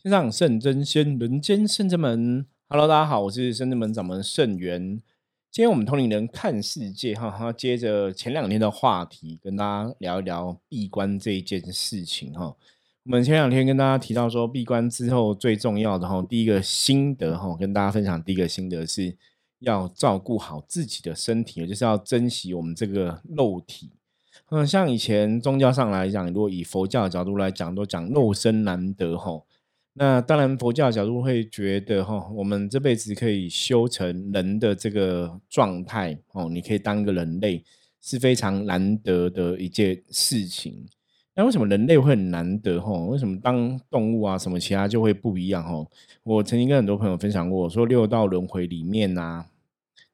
天上圣真仙，人间圣真门。Hello，大家好，我是圣真门掌门圣元。今天我们同龄人看世界，哈，哈，接着前两天的话题，跟大家聊一聊闭关这一件事情，哈。我们前两天跟大家提到说，闭关之后最重要的，哈，第一个心得，哈，跟大家分享第一个心得是要照顾好自己的身体，就是要珍惜我们这个肉体。嗯，像以前宗教上来讲，如果以佛教的角度来讲，都讲肉身难得，哈。那当然，佛教角度会觉得哈，我们这辈子可以修成人的这个状态哦，你可以当个人类是非常难得的一件事情。那为什么人类会很难得哈？为什么当动物啊什么其他就会不一样哈？我曾经跟很多朋友分享过，说六道轮回里面呐，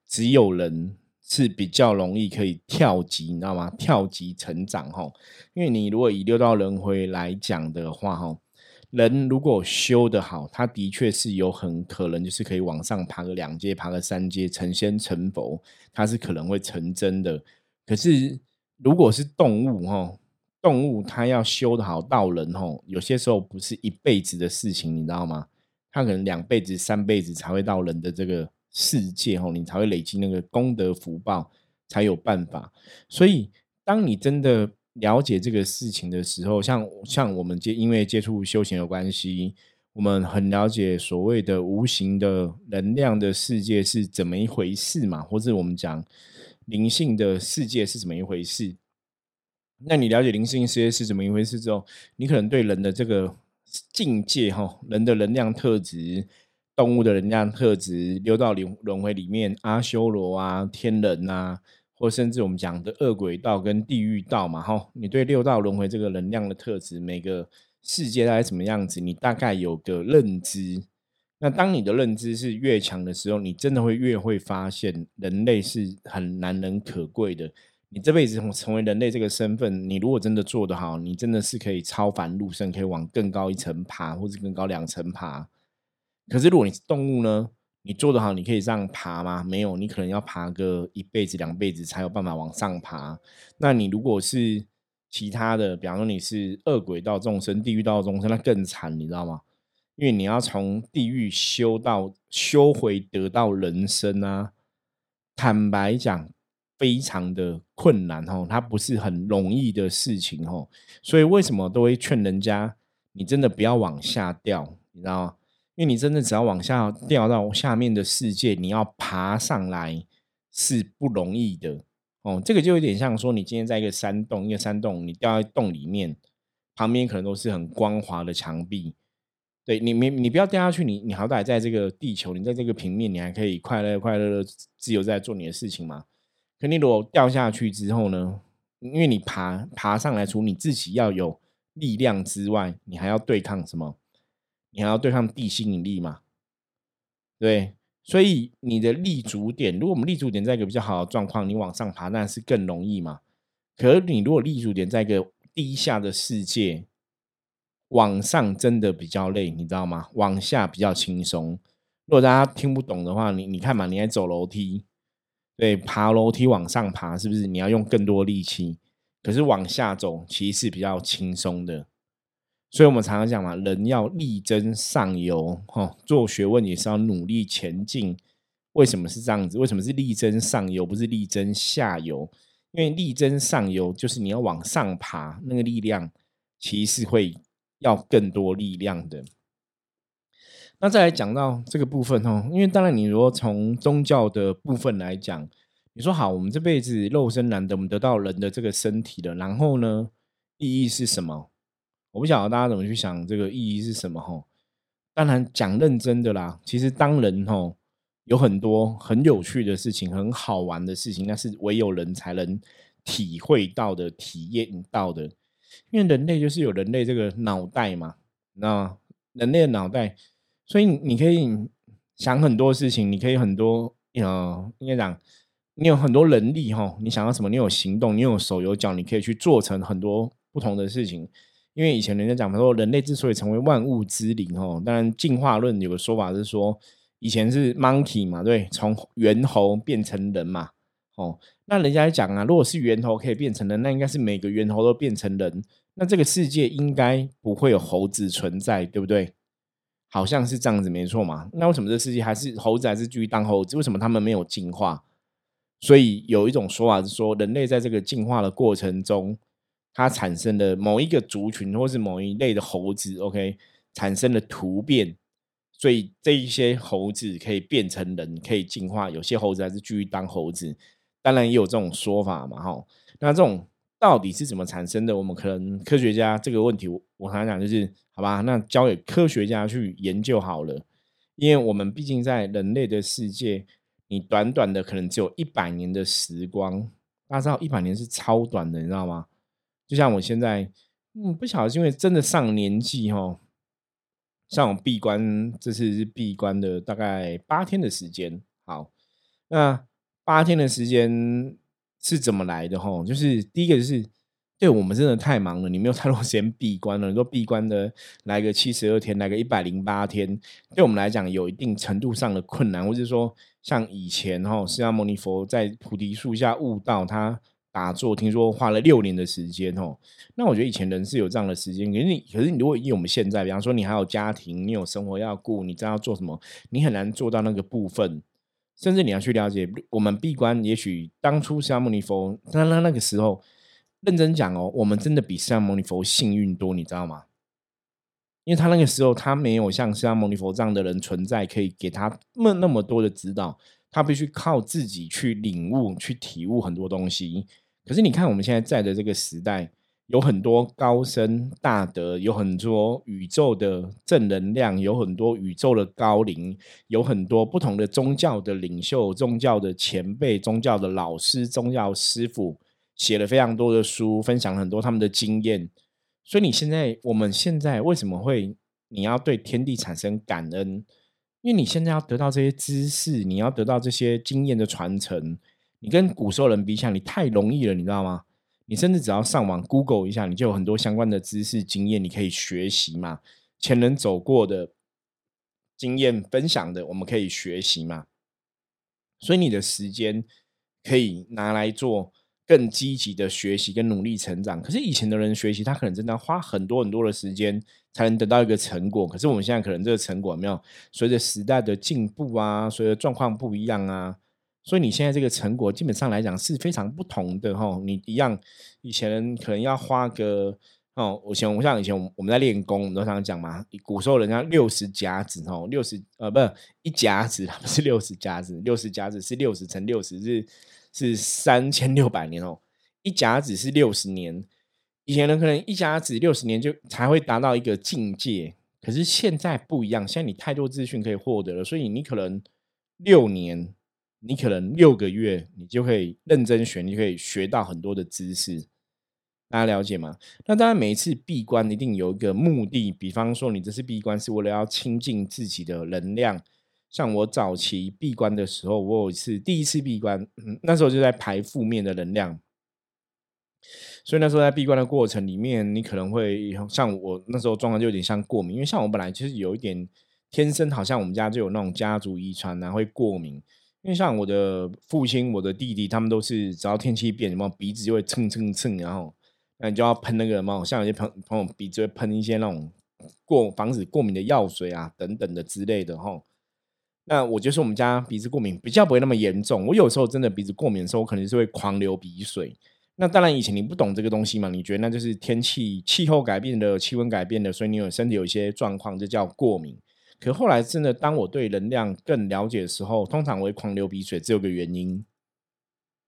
只有人是比较容易可以跳级，你知道吗？跳级成长哈，因为你如果以六道轮回来讲的话哈。人如果修得好，他的确是有很可能就是可以往上爬个两阶，爬个三阶，成仙成佛，他是可能会成真的。可是如果是动物哈，动物它要修得好到人哈，有些时候不是一辈子的事情，你知道吗？他可能两辈子、三辈子才会到人的这个世界哈，你才会累积那个功德福报，才有办法。所以当你真的。了解这个事情的时候，像像我们接因为接触修行有关系，我们很了解所谓的无形的能量的世界是怎么一回事嘛，或者我们讲灵性的世界是怎么一回事。那你了解灵性世界是怎么一回事之后，你可能对人的这个境界哈，人的能量特质、动物的能量特质，流到轮轮回里面，阿修罗啊、天人啊。或甚至我们讲的恶鬼道跟地狱道嘛，哈，你对六道轮回这个能量的特质，每个世界大概什么样子，你大概有个认知。那当你的认知是越强的时候，你真的会越会发现人类是很难能可贵的。你这辈子成为人类这个身份，你如果真的做得好，你真的是可以超凡入圣，可以往更高一层爬，或者更高两层爬。可是如果你是动物呢？你做得好，你可以这样爬吗？没有，你可能要爬个一辈子、两辈子才有办法往上爬。那你如果是其他的，比方说你是恶鬼道众生、地狱道众生，那更惨，你知道吗？因为你要从地狱修到修回得到人生啊，坦白讲，非常的困难哦，它不是很容易的事情哦。所以为什么都会劝人家，你真的不要往下掉，你知道吗？因为你真的只要往下掉到下面的世界，你要爬上来是不容易的哦。这个就有点像说，你今天在一个山洞，一个山洞，你掉在洞里面，旁边可能都是很光滑的墙壁。对你，你你不要掉下去，你你好歹在这个地球，你在这个平面，你还可以快乐快乐的自由在做你的事情嘛。可你如果掉下去之后呢？因为你爬爬上来，除你自己要有力量之外，你还要对抗什么？你还要对抗地心引力嘛？对，所以你的立足点，如果我们立足点在一个比较好的状况，你往上爬那是更容易嘛。可是你如果立足点在一个低下的世界，往上真的比较累，你知道吗？往下比较轻松。如果大家听不懂的话，你你看嘛，你还走楼梯，对，爬楼梯往上爬，是不是你要用更多力气？可是往下走其实是比较轻松的。所以，我们常常讲嘛，人要力争上游，哈，做学问也是要努力前进。为什么是这样子？为什么是力争上游，不是力争下游？因为力争上游就是你要往上爬，那个力量其实会要更多力量的。那再来讲到这个部分哦，因为当然，你如果从宗教的部分来讲，你说好，我们这辈子肉身难得，我们得到人的这个身体了，然后呢，意义是什么？我不晓得大家怎么去想这个意义是什么哈？当然讲认真的啦，其实当人哈有很多很有趣的事情，很好玩的事情，那是唯有人才能体会到的、体验到的。因为人类就是有人类这个脑袋嘛，那人类的脑袋，所以你可以想很多事情，你可以很多呃，应该讲你有很多能力哈，你想要什么，你有行动，你有手有脚，你可以去做成很多不同的事情。因为以前人家讲说，人类之所以成为万物之灵，哦，当然进化论有个说法是说，以前是 monkey 嘛，对，从猿猴变成人嘛，哦，那人家讲啊，如果是猿猴可以变成人，那应该是每个猿猴都变成人，那这个世界应该不会有猴子存在，对不对？好像是这样子，没错嘛。那为什么这世界还是猴子还是继续当猴子？为什么他们没有进化？所以有一种说法是说，人类在这个进化的过程中，它产生的某一个族群或是某一类的猴子，OK，产生了突变，所以这一些猴子可以变成人，可以进化。有些猴子还是继续当猴子，当然也有这种说法嘛，哈。那这种到底是怎么产生的？我们可能科学家这个问题，我常常讲就是，好吧，那交给科学家去研究好了，因为我们毕竟在人类的世界。你短短的可能只有一百年的时光，大家知道一百年是超短的，你知道吗？就像我现在，嗯，不晓得是因为真的上年纪哈，像我闭关这次是闭关的大概八天的时间。好，那八天的时间是怎么来的哈？就是第一个就是。对我们真的太忙了，你没有太多 时间闭关了。你说闭关的来个七十二天，来个一百零八天，对我们来讲有一定程度上的困难，或者说像以前哈，释迦牟尼佛在菩提树下悟道，他打坐，听说花了六年的时间哦。那我觉得以前人是有这样的时间，可是你，可是你如果以我们现在，比方说你还有家庭，你有生活要顾，你知道要做什么，你很难做到那个部分。甚至你要去了解，我们闭关，也许当初释迦牟尼佛，那那那个时候。认真讲哦，我们真的比释迦牟尼佛幸运多，你知道吗？因为他那个时候他没有像释迦牟尼佛这样的人存在，可以给他那那么多的指导，他必须靠自己去领悟、去体悟很多东西。可是你看我们现在在的这个时代，有很多高深大德，有很多宇宙的正能量，有很多宇宙的高龄，有很多不同的宗教的领袖、宗教的前辈、宗教的老师、宗教师傅。写了非常多的书，分享很多他们的经验。所以你现在，我们现在为什么会你要对天地产生感恩？因为你现在要得到这些知识，你要得到这些经验的传承。你跟古时候人比起来，你太容易了，你知道吗？你甚至只要上网 Google 一下，你就有很多相关的知识经验，你可以学习嘛。前人走过的经验分享的，我们可以学习嘛。所以你的时间可以拿来做。更积极的学习跟努力成长，可是以前的人学习，他可能真的要花很多很多的时间才能得到一个成果。可是我们现在可能这个成果没有随着时代的进步啊，随着状况不一样啊，所以你现在这个成果基本上来讲是非常不同的哈。你一样以前可能要花个哦，我想我像以前我们在练功，我们都常常讲嘛，古时候人家六十甲子哦，六十呃不是一甲子，不是六十甲子，六十甲子是六十乘六十是。是三千六百年哦，一甲子是六十年。以前人可能一甲子六十年就才会达到一个境界，可是现在不一样，现在你太多资讯可以获得了，所以你可能六年，你可能六个月，你就可以认真学，你就可以学到很多的知识。大家了解吗？那当然，每一次闭关一定有一个目的，比方说你这次闭关是为了要清净自己的能量。像我早期闭关的时候，我有一次第一次闭关，那时候就在排负面的能量，所以那时候在闭关的过程里面，你可能会像我那时候状况就有点像过敏，因为像我本来就是有一点天生，好像我们家就有那种家族遗传然后会过敏，因为像我的父亲、我的弟弟，他们都是只要天气变，什么鼻子就会蹭蹭蹭，然后那你就要喷那个什么，像有些朋朋友鼻子会喷一些那种过防止过敏的药水啊等等的之类的哈。那我就是我们家鼻子过敏比较不会那么严重。我有时候真的鼻子过敏的时候，我可能是会狂流鼻水。那当然以前你不懂这个东西嘛，你觉得那就是天气气候改变的气温改变的，所以你有身体有一些状况，就叫过敏。可后来真的，当我对能量更了解的时候，通常我会狂流鼻水，只有个原因，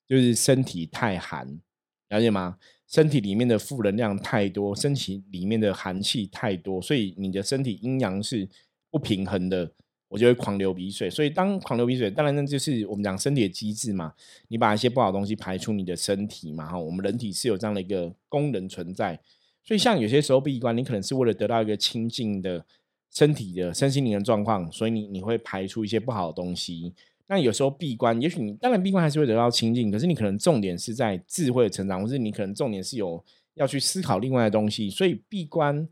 就是身体太寒，了解吗？身体里面的负能量太多，身体里面的寒气太多，所以你的身体阴阳是不平衡的。我就会狂流鼻水，所以当狂流鼻水，当然那就是我们讲身体的机制嘛。你把一些不好的东西排出你的身体嘛，哈，我们人体是有这样的一个功能存在。所以像有些时候闭关，你可能是为了得到一个清净的身体的身心灵的状况，所以你你会排出一些不好的东西。那有时候闭关，也许你当然闭关还是会得到清净，可是你可能重点是在智慧的成长，或是你可能重点是有要去思考另外的东西。所以闭关。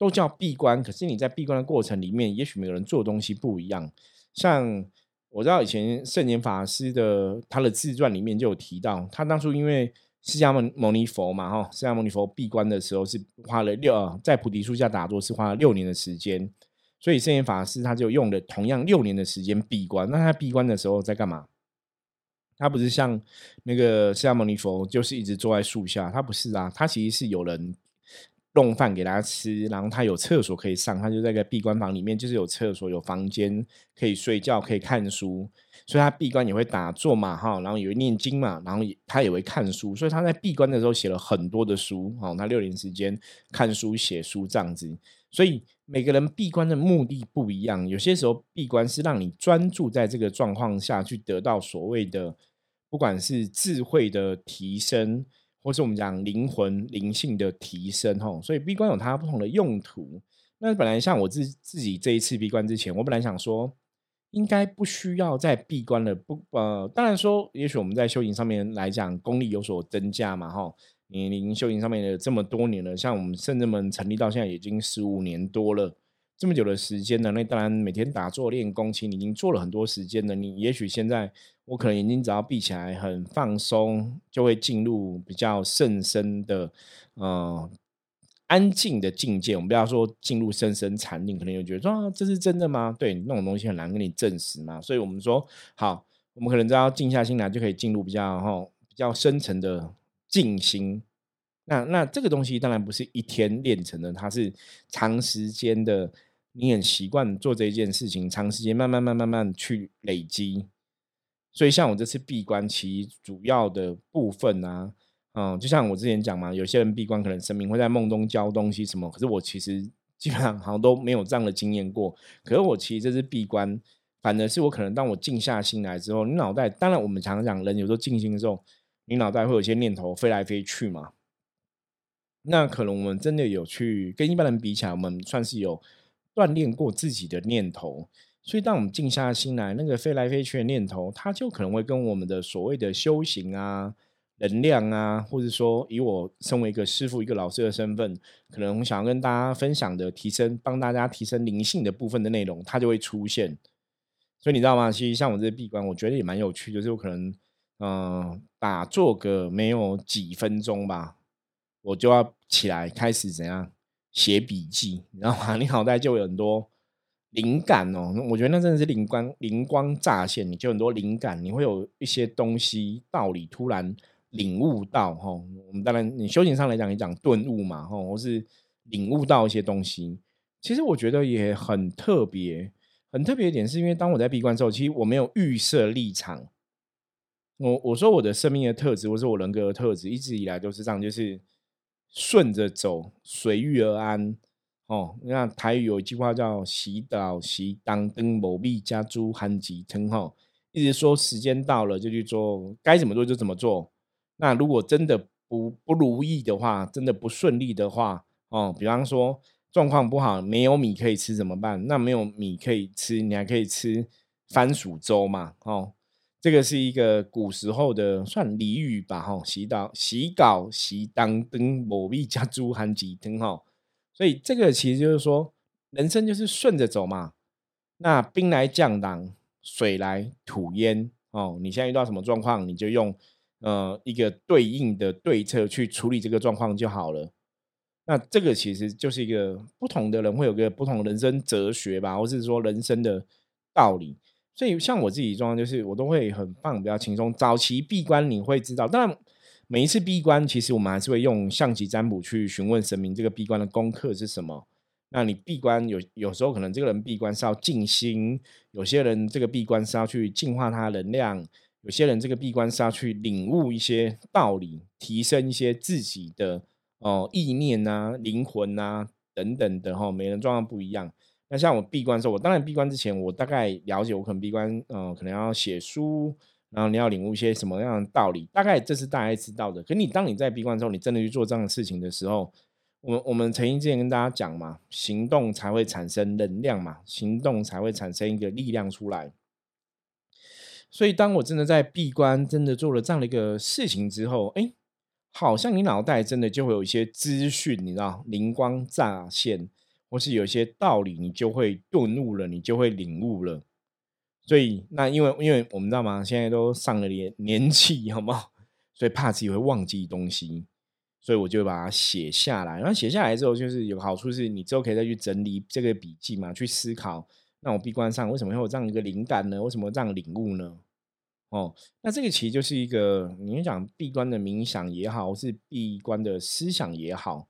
都叫闭关，可是你在闭关的过程里面，也许每个人做的东西不一样。像我知道以前圣严法师的他的自传里面就有提到，他当初因为释迦牟尼佛嘛，哈，释迦牟尼佛闭关的时候是花了六，在菩提树下打坐是花了六年的时间，所以圣严法师他就用了同样六年的时间闭关。那他闭关的时候在干嘛？他不是像那个释迦牟尼佛，就是一直坐在树下。他不是啊，他其实是有人弄饭给他吃，然后他有厕所可以上，他就在个闭关房里面，就是有厕所、有房间可以睡觉、可以看书。所以他闭关也会打坐嘛，哈，然后也会念经嘛，然后他也会看书。所以他在闭关的时候写了很多的书，哦，他六年时间看书、写书这样子。所以每个人闭关的目的不一样，有些时候闭关是让你专注在这个状况下去得到所谓的。不管是智慧的提升，或是我们讲灵魂灵性的提升，吼，所以闭关有它不同的用途。那本来像我自自己这一次闭关之前，我本来想说，应该不需要再闭关了。不，呃，当然说，也许我们在修行上面来讲，功力有所增加嘛，哈。你您修行上面的这么多年了，像我们圣人们成立到现在已经十五年多了，这么久的时间呢，那当然每天打坐练功，其实你已经做了很多时间了。你也许现在。我可能眼睛只要闭起来，很放松，就会进入比较甚深的、呃安静的境界。我们不要说进入深深禅定，可能有觉得说这是真的吗？对，那种东西很难跟你证实嘛。所以我们说好，我们可能只要静下心来，就可以进入比较哈比较深层的静心。那那这个东西当然不是一天练成的，它是长时间的，你很习惯做这一件事情，长时间慢慢慢慢慢去累积。所以，像我这次闭关，其主要的部分呢，嗯，就像我之前讲嘛，有些人闭关可能神明会在梦中教东西什么，可是我其实基本上好像都没有这样的经验过。可是我其实这次闭关，反而是我可能当我静下心来之后，你脑袋当然我们常常讲人有时候静心的时候，你脑袋会有一些念头飞来飞去嘛。那可能我们真的有去跟一般人比起来，我们算是有锻炼过自己的念头。所以，当我们静下心来，那个飞来飞去的念头，它就可能会跟我们的所谓的修行啊、能量啊，或者说以我身为一个师傅、一个老师的身份，可能想要跟大家分享的、提升、帮大家提升灵性的部分的内容，它就会出现。所以你知道吗？其实像我这些闭关，我觉得也蛮有趣，就是我可能嗯打坐个没有几分钟吧，我就要起来开始怎样写笔记，你知道吗？你脑袋就有很多。灵感哦，我觉得那真的是灵光灵光乍现，你就很多灵感，你会有一些东西道理突然领悟到哈。我们当然，你修行上来讲，你讲顿悟嘛哈，或是领悟到一些东西。其实我觉得也很特别，很特别一点是因为当我在闭关之后，其实我没有预设立场。我我说我的生命的特质，或是我人格的特质，一直以来都是这样，就是顺着走，随遇而安。哦，那台语有一句话叫“洗澡洗当灯某币加猪含几称”号，一直说时间到了就去做，该怎么做就怎么做。那如果真的不不如意的话，真的不顺利的话，哦，比方说状况不好，没有米可以吃怎么办？那没有米可以吃，你还可以吃番薯粥嘛？哦，这个是一个古时候的算俚语吧？哈，洗澡洗稿洗当灯某币加猪含几称哈。所以这个其实就是说，人生就是顺着走嘛。那兵来将挡，水来土淹哦。你现在遇到什么状况，你就用呃一个对应的对策去处理这个状况就好了。那这个其实就是一个不同的人会有个不同人生哲学吧，或是说人生的道理。所以像我自己状况，就是我都会很放比较轻松。早期闭关你会知道，当然。每一次闭关，其实我们还是会用象棋占卜去询问神明，这个闭关的功课是什么？那你闭关有有时候可能这个人闭关是要静心，有些人这个闭关是要去净化他能量，有些人这个闭关是要去领悟一些道理，提升一些自己的哦意念啊、灵魂啊等等的哈。每人状况不一样。那像我闭关的时候，我当然闭关之前，我大概了解，我可能闭关，嗯，可能要写书。然后你要领悟一些什么样的道理，大概这是大家知道的。可你当你在闭关之后，你真的去做这样的事情的时候，我们我们曾经之前跟大家讲嘛，行动才会产生能量嘛，行动才会产生一个力量出来。所以当我真的在闭关，真的做了这样的一个事情之后，哎，好像你脑袋真的就会有一些资讯，你知道，灵光乍现，或是有些道理，你就会顿悟了，你就会领悟了。所以，那因为因为我们知道吗？现在都上了年年纪，好不好？所以怕自己会忘记东西。所以我就把它写下来。然后写下来之后，就是有好处是，你之后可以再去整理这个笔记嘛，去思考。那我闭关上为什么会有这样一个灵感呢？为什么这样领悟呢？哦，那这个其实就是一个，你讲闭关的冥想也好，是闭关的思想也好，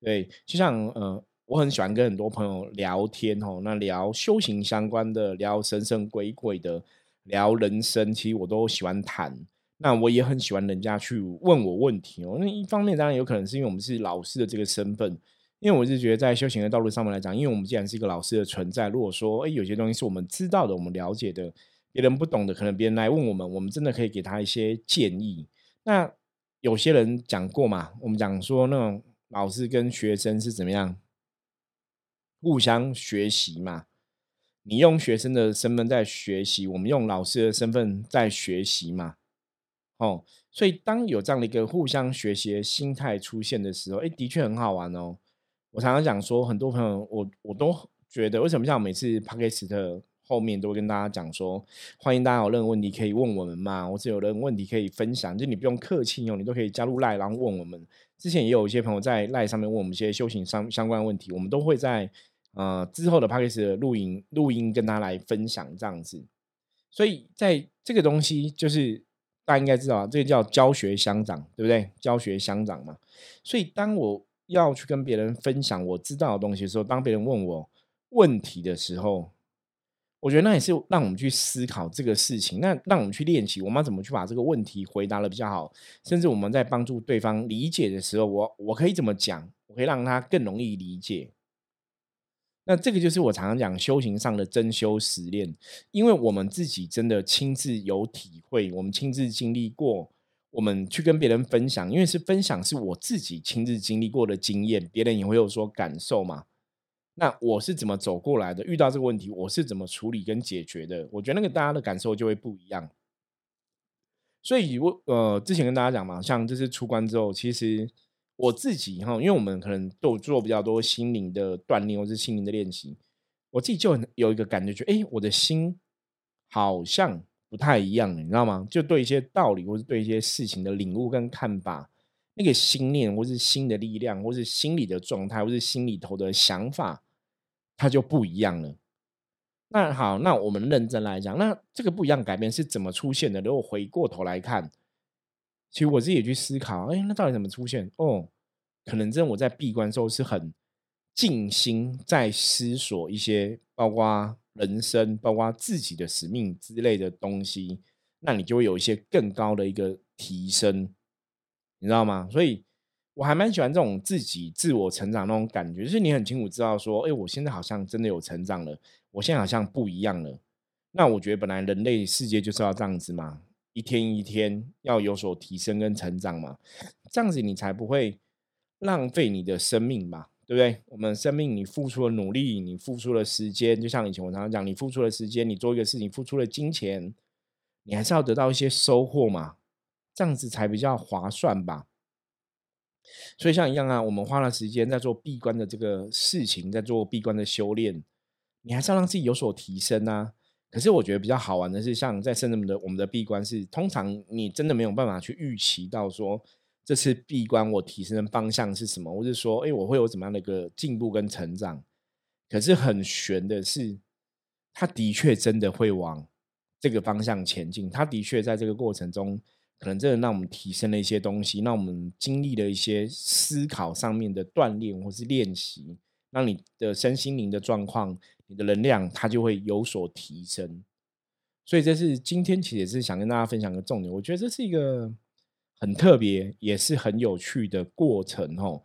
对，就像呃，我很喜欢跟很多朋友聊天哦，那聊修行相关的，聊神神鬼鬼的，聊人生，其实我都喜欢谈。那我也很喜欢人家去问我问题哦。那一方面当然有可能是因为我们是老师的这个身份，因为我是觉得在修行的道路上面来讲，因为我们既然是一个老师的存在，如果说哎有些东西是我们知道的，我们了解的。别人不懂的，可能别人来问我们，我们真的可以给他一些建议。那有些人讲过嘛，我们讲说那种老师跟学生是怎么样互相学习嘛？你用学生的身份在学习，我们用老师的身份在学习嘛？哦，所以当有这样的一个互相学习的心态出现的时候，哎，的确很好玩哦。我常常讲说，很多朋友，我我都觉得，为什么像每次 p 克斯 k 的。后面都会跟大家讲说，欢迎大家有任何问题可以问我们嘛，或者有任何问题可以分享，就你不用客气哦，你都可以加入赖，然后问我们。之前也有一些朋友在赖上面问我们一些修行相相关问题，我们都会在呃之后的 p a c k a g e 录音录音跟他来分享这样子。所以在这个东西，就是大家应该知道，这个叫教学相长，对不对？教学相长嘛。所以当我要去跟别人分享我知道的东西的时候，当别人问我问题的时候，我觉得那也是让我们去思考这个事情，那让我们去练习，我们怎么去把这个问题回答的比较好，甚至我们在帮助对方理解的时候，我我可以怎么讲，我可以让他更容易理解。那这个就是我常常讲修行上的真修实练，因为我们自己真的亲自有体会，我们亲自经历过，我们去跟别人分享，因为是分享是我自己亲自经历过的经验，别人也会有所感受嘛。那我是怎么走过来的？遇到这个问题，我是怎么处理跟解决的？我觉得那个大家的感受就会不一样。所以，我呃之前跟大家讲嘛，像这次出关之后，其实我自己哈，因为我们可能都做比较多心灵的锻炼或是心灵的练习，我自己就有一个感觉，就哎，我的心好像不太一样，你知道吗？就对一些道理或是对一些事情的领悟跟看法。那个心念，或是心的力量，或是心理的状态，或是心里头的想法，它就不一样了。那好，那我们认真来讲，那这个不一样改变是怎么出现的？如果回过头来看，其实我自己也去思考，哎，那到底怎么出现？哦，可能真的我在闭关时候是很静心在思索一些，包括人生，包括自己的使命之类的东西，那你就会有一些更高的一个提升。你知道吗？所以我还蛮喜欢这种自己自我成长那种感觉，就是你很清楚知道说，哎，我现在好像真的有成长了，我现在好像不一样了。那我觉得本来人类世界就是要这样子嘛，一天一天要有所提升跟成长嘛，这样子你才不会浪费你的生命嘛，对不对？我们生命你付出了努力，你付出了时间，就像以前我常常讲，你付出了时间，你做一个事情付出了金钱，你还是要得到一些收获嘛。这样子才比较划算吧。所以像一样啊，我们花了时间在做闭关的这个事情，在做闭关的修炼，你还是要让自己有所提升啊。可是我觉得比较好玩的是，像在圣人们的我们的闭关是，通常你真的没有办法去预期到说这次闭关我提升的方向是什么，或是说，哎，我会有怎么样的一个进步跟成长。可是很悬的是，他的确真的会往这个方向前进，他的确在这个过程中。可能真的让我们提升了一些东西，让我们经历了一些思考上面的锻炼或是练习，让你的身心灵的状况、你的能量，它就会有所提升。所以这是今天其实也是想跟大家分享个重点。我觉得这是一个很特别，也是很有趣的过程哦。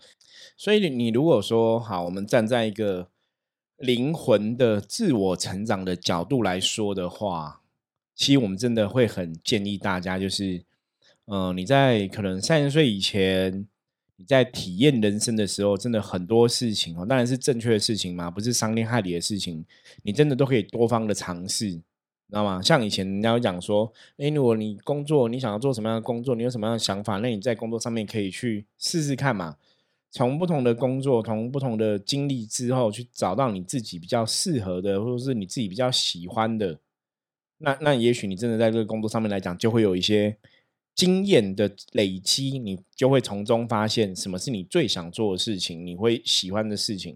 所以你如果说好，我们站在一个灵魂的自我成长的角度来说的话，其实我们真的会很建议大家就是。嗯，你在可能三十岁以前，你在体验人生的时候，真的很多事情哦，当然是正确的事情嘛，不是伤天害理的事情，你真的都可以多方的尝试，知道吗？像以前人家讲说，哎，如果你工作，你想要做什么样的工作，你有什么样的想法，那你在工作上面可以去试试看嘛，从不同的工作，从不同的经历之后，去找到你自己比较适合的，或者是你自己比较喜欢的，那那也许你真的在这个工作上面来讲，就会有一些。经验的累积，你就会从中发现什么是你最想做的事情，你会喜欢的事情。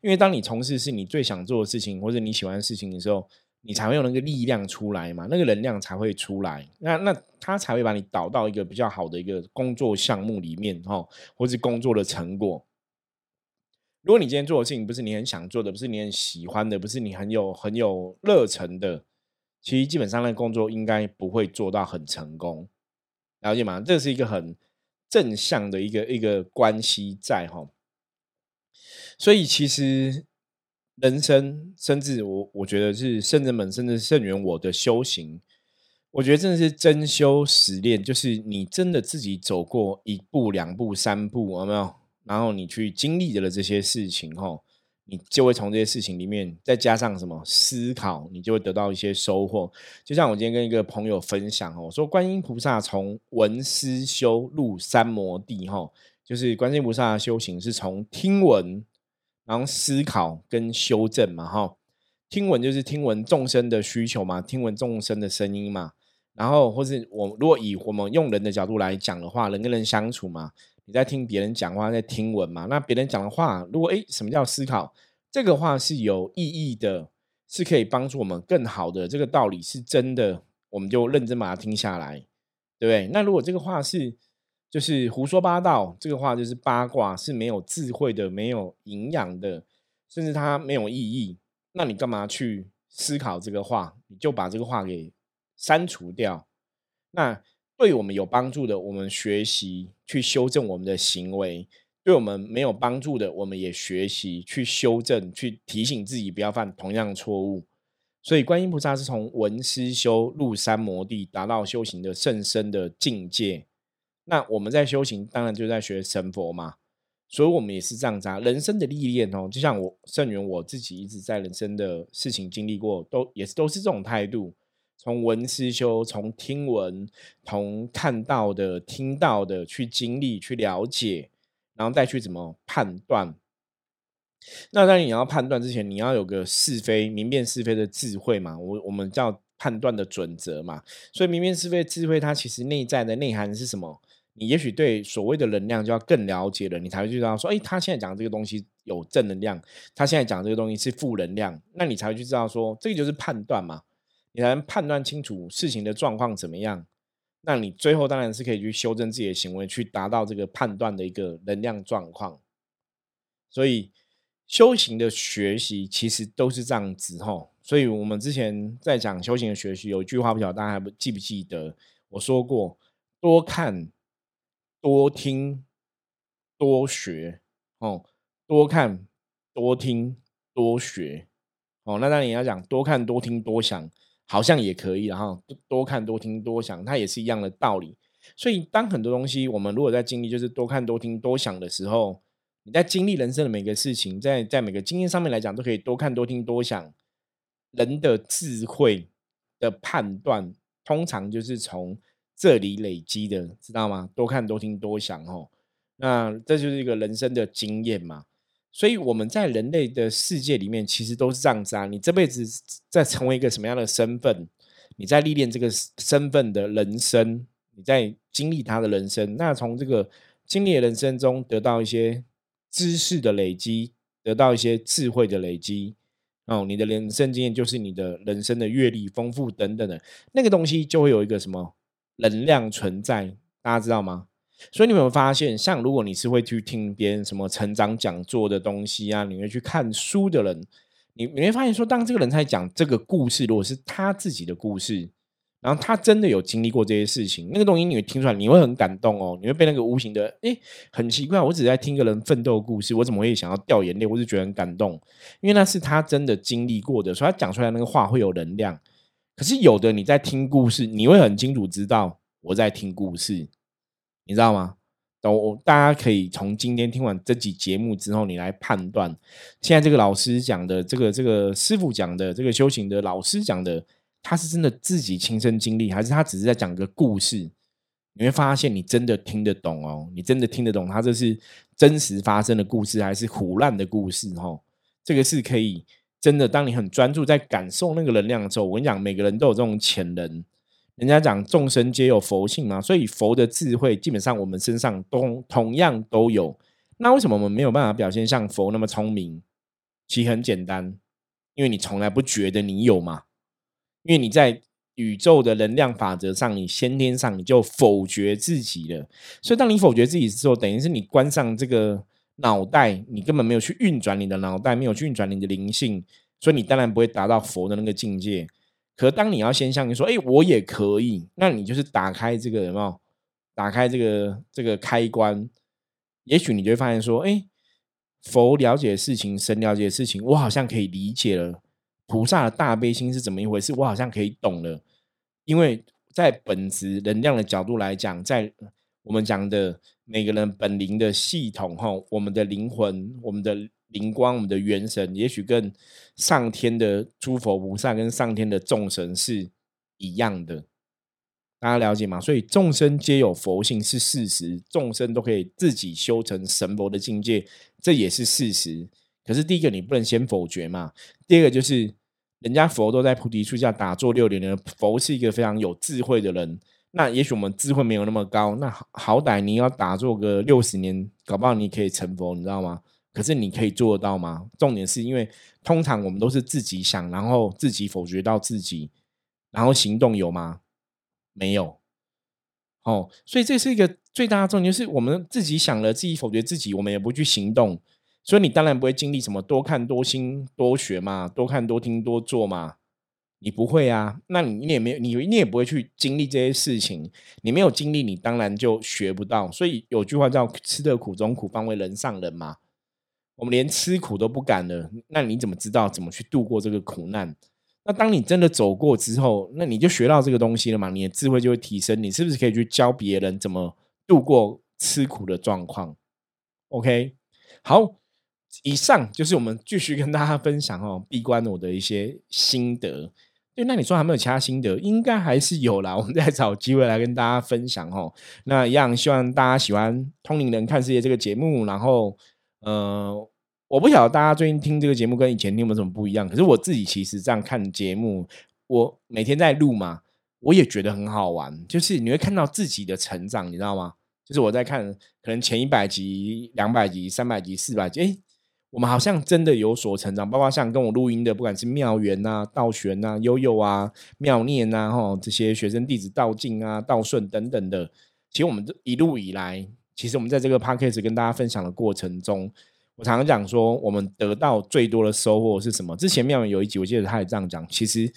因为当你从事是你最想做的事情，或者你喜欢的事情的时候，你才会有那个力量出来嘛，那个能量才会出来，那那他才会把你导到一个比较好的一个工作项目里面哈，或是工作的成果。如果你今天做的事情不是你很想做的，不是你很喜欢的，不是你很有很有热忱的，其实基本上那工作应该不会做到很成功。了解吗？这是一个很正向的一个一个关系在哈，所以其实人生，甚至我我觉得是圣人们，甚至圣人我的修行，我觉得真的是真修实练，就是你真的自己走过一步、两步、三步，有没有？然后你去经历了这些事情，哈。你就会从这些事情里面再加上什么思考，你就会得到一些收获。就像我今天跟一个朋友分享哦，我说观音菩萨从闻思修入三摩地，哈，就是观音菩萨的修行是从听闻，然后思考跟修正嘛，哈。听闻就是听闻众生的需求嘛，听闻众生的声音嘛，然后或是我如果以我们用人的角度来讲的话，人跟人相处嘛。你在听别人讲话，在听闻嘛？那别人讲的话，如果诶，什么叫思考？这个话是有意义的，是可以帮助我们更好的。这个道理是真的，我们就认真把它听下来，对不对？那如果这个话是就是胡说八道，这个话就是八卦，是没有智慧的、没有营养的，甚至它没有意义。那你干嘛去思考这个话？你就把这个话给删除掉。那。对我们有帮助的，我们学习去修正我们的行为；对我们没有帮助的，我们也学习去修正，去提醒自己不要犯同样错误。所以，观音菩萨是从闻思修入三摩地，达到修行的甚深的境界。那我们在修行，当然就在学神佛嘛。所以，我们也是这样子啊。人生的历练哦，就像我圣元我自己一直在人生的事情经历过，都也是都是这种态度。从闻思修，从听闻，从看到的、听到的去经历、去了解，然后再去怎么判断。那当然，你要判断之前，你要有个是非、明辨是非的智慧嘛。我我们叫判断的准则嘛。所以，明辨是非智慧，它其实内在的内涵是什么？你也许对所谓的能量就要更了解了，你才会知道说，哎，他现在讲这个东西有正能量，他现在讲这个东西是负能量，那你才会去知道说，这个就是判断嘛。你能判断清楚事情的状况怎么样，那你最后当然是可以去修正自己的行为，去达到这个判断的一个能量状况。所以修行的学习其实都是这样子吼。所以我们之前在讲修行的学习，有一句话不晓得大家还不记不记得？我说过，多看、多听、多学哦，多看、多听、多学哦。那当然你要讲多看、多听、多想。好像也可以，然后多看多听多想，它也是一样的道理。所以，当很多东西我们如果在经历，就是多看多听多想的时候，你在经历人生的每个事情，在在每个经验上面来讲，都可以多看多听多想。人的智慧的判断，通常就是从这里累积的，知道吗？多看多听多想，哦，那这就是一个人生的经验嘛。所以我们在人类的世界里面，其实都是这样子啊。你这辈子在成为一个什么样的身份？你在历练这个身份的人生，你在经历他的人生。那从这个经历的人生中，得到一些知识的累积，得到一些智慧的累积。哦，你的人生经验就是你的人生的阅历丰富等等的，那个东西就会有一个什么能量存在，大家知道吗？所以你有没有发现，像如果你是会去听别人什么成长讲座的东西啊，你会去看书的人，你你会发现说，当这个人在讲这个故事，如果是他自己的故事，然后他真的有经历过这些事情，那个东西你会听出来，你会很感动哦，你会被那个无形的，哎，很奇怪，我只在听一个人奋斗故事，我怎么会想要掉眼泪，我是觉得很感动？因为那是他真的经历过的，所以他讲出来那个话会有能量。可是有的你在听故事，你会很清楚知道我在听故事。你知道吗？都大家可以从今天听完这集节目之后，你来判断，现在这个老师讲的，这个这个师傅讲的，这个修行的老师讲的，他是真的自己亲身经历，还是他只是在讲个故事？你会发现，你真的听得懂哦，你真的听得懂他这是真实发生的故事，还是胡乱的故事？哦，这个是可以真的。当你很专注在感受那个能量的时候，我跟你讲，每个人都有这种潜能。人家讲众生皆有佛性嘛，所以佛的智慧基本上我们身上都同样都有。那为什么我们没有办法表现像佛那么聪明？其实很简单，因为你从来不觉得你有嘛，因为你在宇宙的能量法则上，你先天上你就否决自己了。所以当你否决自己之后，等于是你关上这个脑袋，你根本没有去运转你的脑袋，没有去运转你的灵性，所以你当然不会达到佛的那个境界。可当你要先相信说，哎，我也可以，那你就是打开这个有没有？打开这个这个开关，也许你就会发现说，哎，佛了解的事情，神了解的事情，我好像可以理解了。菩萨的大悲心是怎么一回事？我好像可以懂了。因为在本质能量的角度来讲，在我们讲的每个人本灵的系统哈，我们的灵魂，我们的。灵光，我们的元神，也许跟上天的诸佛菩萨跟上天的众神是一样的，大家了解吗？所以众生皆有佛性是事实，众生都可以自己修成神佛的境界，这也是事实。可是第一个你不能先否决嘛，第二个就是人家佛都在菩提树下打坐六年了，佛是一个非常有智慧的人，那也许我们智慧没有那么高，那好歹你要打坐个六十年，搞不好你可以成佛，你知道吗？可是你可以做得到吗？重点是因为通常我们都是自己想，然后自己否决到自己，然后行动有吗？没有。哦，所以这是一个最大的重点，就是我们自己想了，自己否决自己，我们也不去行动。所以你当然不会经历什么多看多心多学嘛，多看多听多做嘛，你不会啊。那你你也没有，你你也不会去经历这些事情。你没有经历，你当然就学不到。所以有句话叫“吃得苦中苦，方为人上人”嘛。我们连吃苦都不敢了，那你怎么知道怎么去度过这个苦难？那当你真的走过之后，那你就学到这个东西了嘛？你的智慧就会提升，你是不是可以去教别人怎么度过吃苦的状况？OK，好，以上就是我们继续跟大家分享哦，闭关我的一些心得。对，那你说还没有其他心得？应该还是有啦，我们再找机会来跟大家分享哦。那一样，希望大家喜欢《通灵人看世界》这个节目，然后。呃，我不晓得大家最近听这个节目跟以前听有没有什么不一样。可是我自己其实这样看节目，我每天在录嘛，我也觉得很好玩。就是你会看到自己的成长，你知道吗？就是我在看，可能前一百集、两百集、三百集、四百集，哎，我们好像真的有所成长。包括像跟我录音的，不管是妙缘啊、道玄啊、悠悠啊、妙念啊，哈，这些学生弟子道静啊、道顺等等的，其实我们这一路以来。其实我们在这个 p a c k a g e 跟大家分享的过程中，我常常讲说，我们得到最多的收获是什么？之前妙有一集，我记得他也这样讲。其实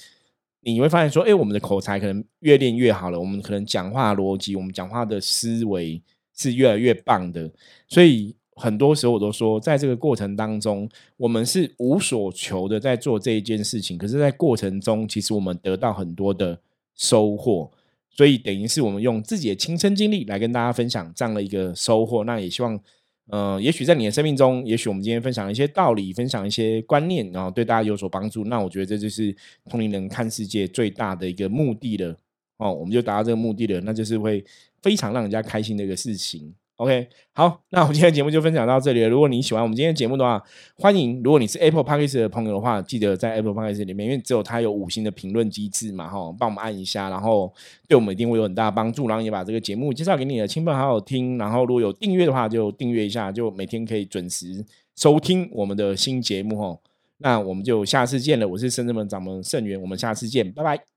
你会发现说，哎，我们的口才可能越练越好了，我们可能讲话逻辑，我们讲话的思维是越来越棒的。所以很多时候我都说，在这个过程当中，我们是无所求的在做这一件事情。可是，在过程中，其实我们得到很多的收获。所以等于是我们用自己的亲身经历来跟大家分享这样的一个收获，那也希望，呃，也许在你的生命中，也许我们今天分享一些道理，分享一些观念，然后对大家有所帮助。那我觉得这就是同龄人看世界最大的一个目的了。哦，我们就达到这个目的了，那就是会非常让人家开心的一个事情。OK，好，那我们今天节目就分享到这里了。如果你喜欢我们今天节目的话，欢迎。如果你是 Apple Podcast 的朋友的话，记得在 Apple Podcast 里面，因为只有它有五星的评论机制嘛，哈，帮我们按一下，然后对我们一定会有很大帮助。然后也把这个节目介绍给你的亲朋好友听。然后如果有订阅的话，就订阅一下，就每天可以准时收听我们的新节目。哈，那我们就下次见了。我是深圳门掌门盛元，我们下次见，拜拜。